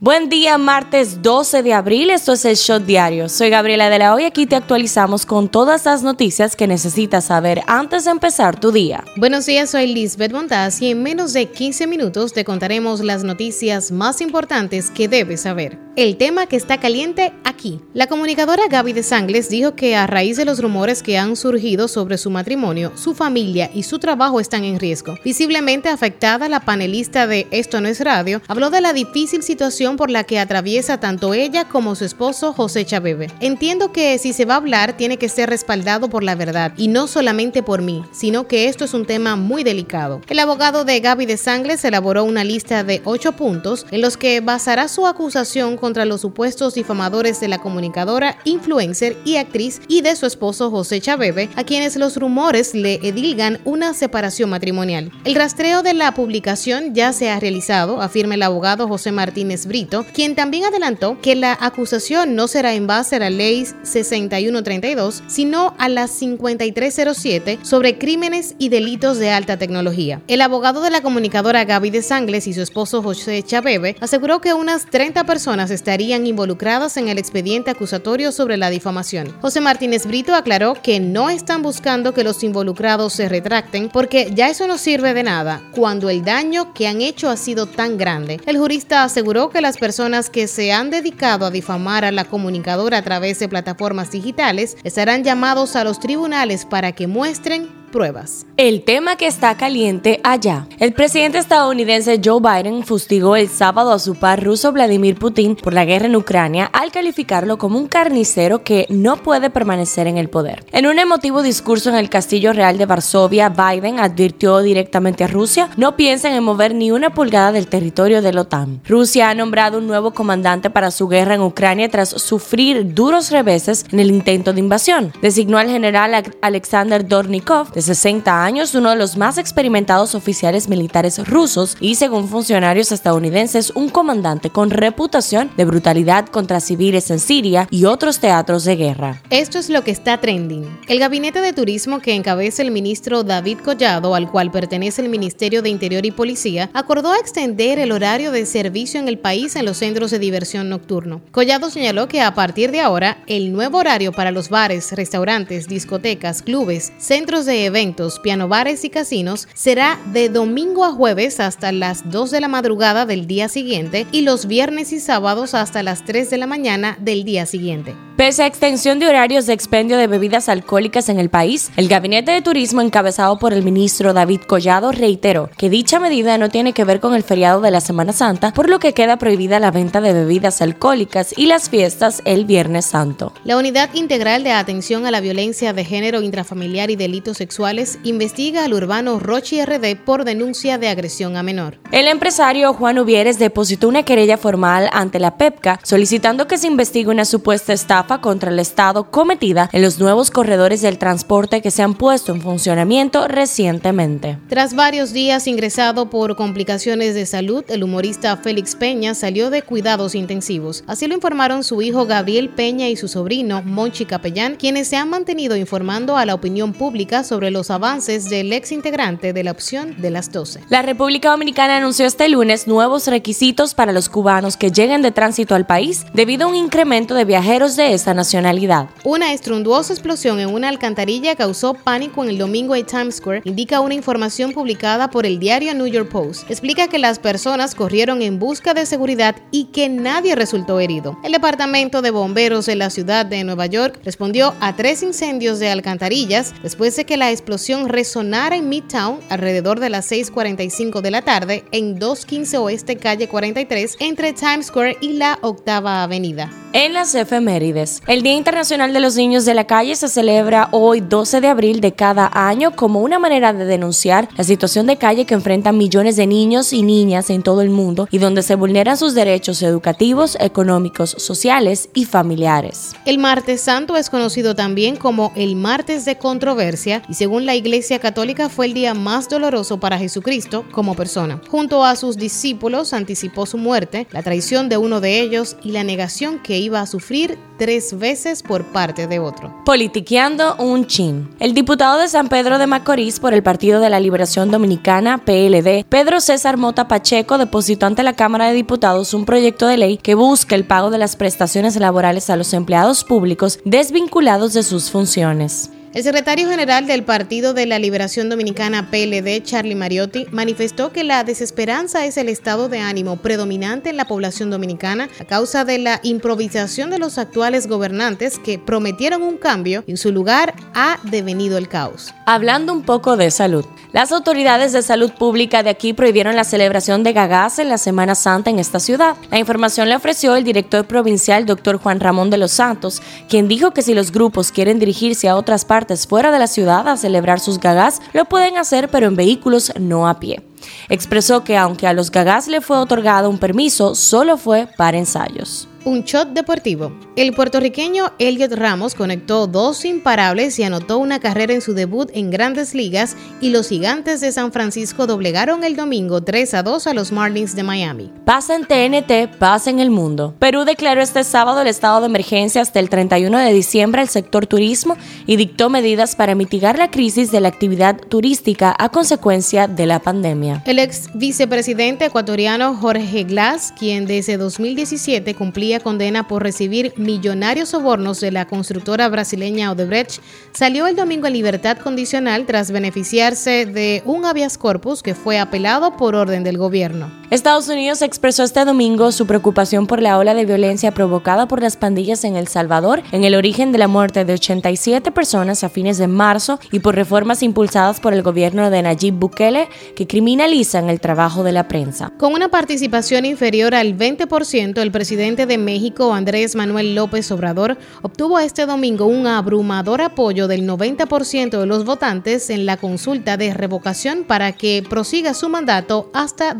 Buen día, martes 12 de abril, esto es el Shot Diario. Soy Gabriela de la Hoy, aquí te actualizamos con todas las noticias que necesitas saber antes de empezar tu día. Buenos días, soy Lisbeth Montaz y en menos de 15 minutos te contaremos las noticias más importantes que debes saber. El tema que está caliente aquí. La comunicadora Gaby de Sangles dijo que a raíz de los rumores que han surgido sobre su matrimonio, su familia y su trabajo están en riesgo. Visiblemente afectada, la panelista de Esto no es radio habló de la difícil situación por la que atraviesa tanto ella como su esposo José Chabebe. Entiendo que si se va a hablar tiene que ser respaldado por la verdad y no solamente por mí, sino que esto es un tema muy delicado. El abogado de Gaby de Sangles elaboró una lista de ocho puntos en los que basará su acusación contra los supuestos difamadores de la comunicadora, influencer y actriz y de su esposo José Chabebe, a quienes los rumores le edilgan una separación matrimonial. El rastreo de la publicación ya se ha realizado, afirma el abogado José Martínez Brito quien también adelantó que la acusación no será en base a la ley 6132, sino a la 5307 sobre crímenes y delitos de alta tecnología. El abogado de la comunicadora Gaby de Sangles y su esposo José Chabebe aseguró que unas 30 personas estarían involucradas en el expediente acusatorio sobre la difamación. José Martínez Brito aclaró que no están buscando que los involucrados se retracten porque ya eso no sirve de nada cuando el daño que han hecho ha sido tan grande. El jurista aseguró que la las personas que se han dedicado a difamar a la comunicadora a través de plataformas digitales estarán llamados a los tribunales para que muestren pruebas. El tema que está caliente allá. El presidente estadounidense Joe Biden fustigó el sábado a su par ruso Vladimir Putin por la guerra en Ucrania al calificarlo como un carnicero que no puede permanecer en el poder. En un emotivo discurso en el Castillo Real de Varsovia, Biden advirtió directamente a Rusia no piensen en mover ni una pulgada del territorio de la OTAN. Rusia ha nombrado un nuevo comandante para su guerra en Ucrania tras sufrir duros reveses en el intento de invasión. Designó al general Alexander Dornikov de 60 años, uno de los más experimentados oficiales militares rusos y, según funcionarios estadounidenses, un comandante con reputación de brutalidad contra civiles en Siria y otros teatros de guerra. Esto es lo que está trending. El gabinete de turismo que encabeza el ministro David Collado, al cual pertenece el Ministerio de Interior y Policía, acordó extender el horario de servicio en el país en los centros de diversión nocturno. Collado señaló que a partir de ahora, el nuevo horario para los bares, restaurantes, discotecas, clubes, centros de eventos, piano bares y casinos será de domingo a jueves hasta las 2 de la madrugada del día siguiente y los viernes y sábados hasta las 3 de la mañana del día siguiente. Pese a extensión de horarios de expendio de bebidas alcohólicas en el país, el Gabinete de Turismo encabezado por el ministro David Collado reiteró que dicha medida no tiene que ver con el feriado de la Semana Santa, por lo que queda prohibida la venta de bebidas alcohólicas y las fiestas el Viernes Santo. La Unidad Integral de Atención a la Violencia de Género Intrafamiliar y Delitos Sexuales investiga al urbano Rochi RD por denuncia de agresión a menor. El empresario Juan Uvieres depositó una querella formal ante la PEPCA solicitando que se investigue una supuesta estafa contra el Estado cometida en los nuevos corredores del transporte que se han puesto en funcionamiento recientemente. Tras varios días ingresado por complicaciones de salud, el humorista Félix Peña salió de cuidados intensivos. Así lo informaron su hijo Gabriel Peña y su sobrino Monchi Capellán, quienes se han mantenido informando a la opinión pública sobre los avances del ex integrante de la opción de las 12. La República Dominicana anunció este lunes nuevos requisitos para los cubanos que lleguen de tránsito al país debido a un incremento de viajeros de esta nacionalidad. Una estruendosa explosión en una alcantarilla causó pánico en el domingo en Times Square, indica una información publicada por el diario New York Post. Explica que las personas corrieron en busca de seguridad y que nadie resultó herido. El departamento de bomberos de la ciudad de Nueva York respondió a tres incendios de alcantarillas después de que la explosión resonara en Midtown alrededor de las 6:45 de la tarde en 215 Oeste Calle 43 entre Times Square y la Octava Avenida. En las efemérides, el Día Internacional de los Niños de la Calle se celebra hoy 12 de abril de cada año como una manera de denunciar la situación de calle que enfrentan millones de niños y niñas en todo el mundo y donde se vulneran sus derechos educativos, económicos, sociales y familiares. El martes santo es conocido también como el martes de controversia y según la Iglesia Católica fue el día más doloroso para Jesucristo como persona. Junto a sus discípulos anticipó su muerte, la traición de uno de ellos y la negación que iba a sufrir tres veces por parte de otro. Politiqueando un chin. El diputado de San Pedro de Macorís por el Partido de la Liberación Dominicana, PLD, Pedro César Mota Pacheco, depositó ante la Cámara de Diputados un proyecto de ley que busca el pago de las prestaciones laborales a los empleados públicos desvinculados de sus funciones. El secretario general del Partido de la Liberación Dominicana PLD, Charlie Mariotti, manifestó que la desesperanza es el estado de ánimo predominante en la población dominicana a causa de la improvisación de los actuales gobernantes que prometieron un cambio y en su lugar ha devenido el caos. Hablando un poco de salud, las autoridades de salud pública de aquí prohibieron la celebración de gagás en la Semana Santa en esta ciudad. La información la ofreció el director provincial, doctor Juan Ramón de los Santos, quien dijo que si los grupos quieren dirigirse a otras partes fuera de la ciudad a celebrar sus gagás, lo pueden hacer pero en vehículos no a pie. Expresó que aunque a los gagás le fue otorgado un permiso, solo fue para ensayos. Un shot deportivo. El puertorriqueño Elliot Ramos conectó dos imparables y anotó una carrera en su debut en grandes ligas y los gigantes de San Francisco doblegaron el domingo 3 a 2 a los Marlins de Miami. Pasa en TNT, pasa en el mundo. Perú declaró este sábado el estado de emergencia hasta el 31 de diciembre al sector turismo y dictó medidas para mitigar la crisis de la actividad turística a consecuencia de la pandemia. El ex vicepresidente ecuatoriano Jorge Glass, quien desde 2017 cumplía condena por recibir millonarios sobornos de la constructora brasileña Odebrecht, salió el domingo en libertad condicional tras beneficiarse de un habeas corpus que fue apelado por orden del gobierno. Estados Unidos expresó este domingo su preocupación por la ola de violencia provocada por las pandillas en El Salvador, en el origen de la muerte de 87 personas a fines de marzo y por reformas impulsadas por el gobierno de Nayib Bukele que criminalizan el trabajo de la prensa. Con una participación inferior al 20%, el presidente de México, Andrés Manuel López Obrador, obtuvo este domingo un abrumador apoyo del 90% de los votantes en la consulta de revocación para que prosiga su mandato hasta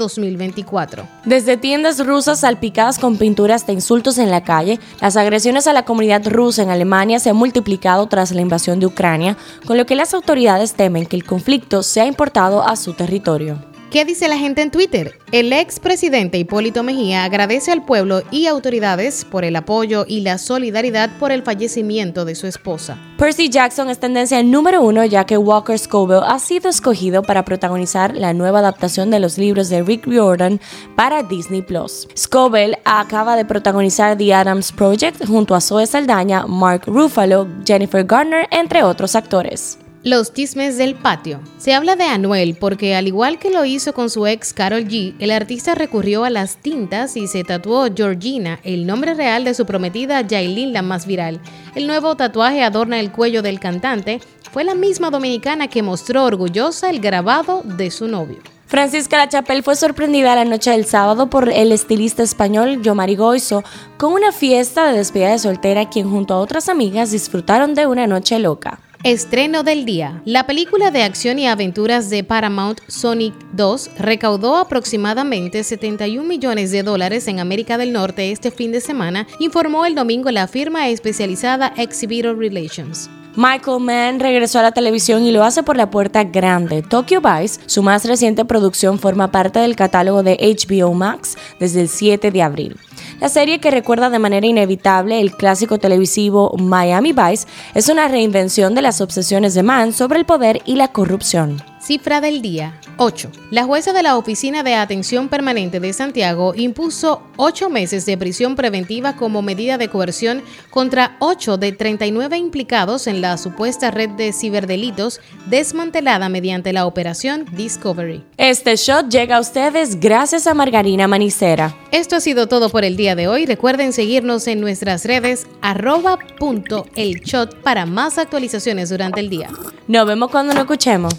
2024. Desde tiendas rusas salpicadas con pinturas de insultos en la calle, las agresiones a la comunidad rusa en Alemania se han multiplicado tras la invasión de Ucrania, con lo que las autoridades temen que el conflicto sea importado a su territorio. ¿Qué dice la gente en Twitter? El expresidente Hipólito Mejía agradece al pueblo y autoridades por el apoyo y la solidaridad por el fallecimiento de su esposa. Percy Jackson es tendencia número uno ya que Walker Scoville ha sido escogido para protagonizar la nueva adaptación de los libros de Rick Riordan para Disney Plus. Scoville acaba de protagonizar The Adams Project junto a Zoe Saldaña, Mark Ruffalo, Jennifer Garner, entre otros actores. Los chismes del patio. Se habla de Anuel porque al igual que lo hizo con su ex Carol G, el artista recurrió a las tintas y se tatuó Georgina, el nombre real de su prometida Yailin, la más viral. El nuevo tatuaje adorna el cuello del cantante. Fue la misma dominicana que mostró orgullosa el grabado de su novio. Francisca Lachapelle fue sorprendida la noche del sábado por el estilista español Yomari Goizo con una fiesta de despedida de soltera quien junto a otras amigas disfrutaron de una noche loca. Estreno del día. La película de acción y aventuras de Paramount Sonic 2 recaudó aproximadamente 71 millones de dólares en América del Norte este fin de semana, informó el domingo la firma especializada Exhibitor Relations. Michael Mann regresó a la televisión y lo hace por la puerta grande. Tokyo Vice, su más reciente producción, forma parte del catálogo de HBO Max desde el 7 de abril. La serie que recuerda de manera inevitable el clásico televisivo Miami Vice es una reinvención de las obsesiones de Mann sobre el poder y la corrupción. Cifra del día. 8. La jueza de la Oficina de Atención Permanente de Santiago impuso 8 meses de prisión preventiva como medida de coerción contra 8 de 39 implicados en la supuesta red de ciberdelitos desmantelada mediante la operación Discovery. Este shot llega a ustedes gracias a Margarina Manicera. Esto ha sido todo por el día de hoy. Recuerden seguirnos en nuestras redes arroba punto el shot para más actualizaciones durante el día. Nos vemos cuando nos escuchemos.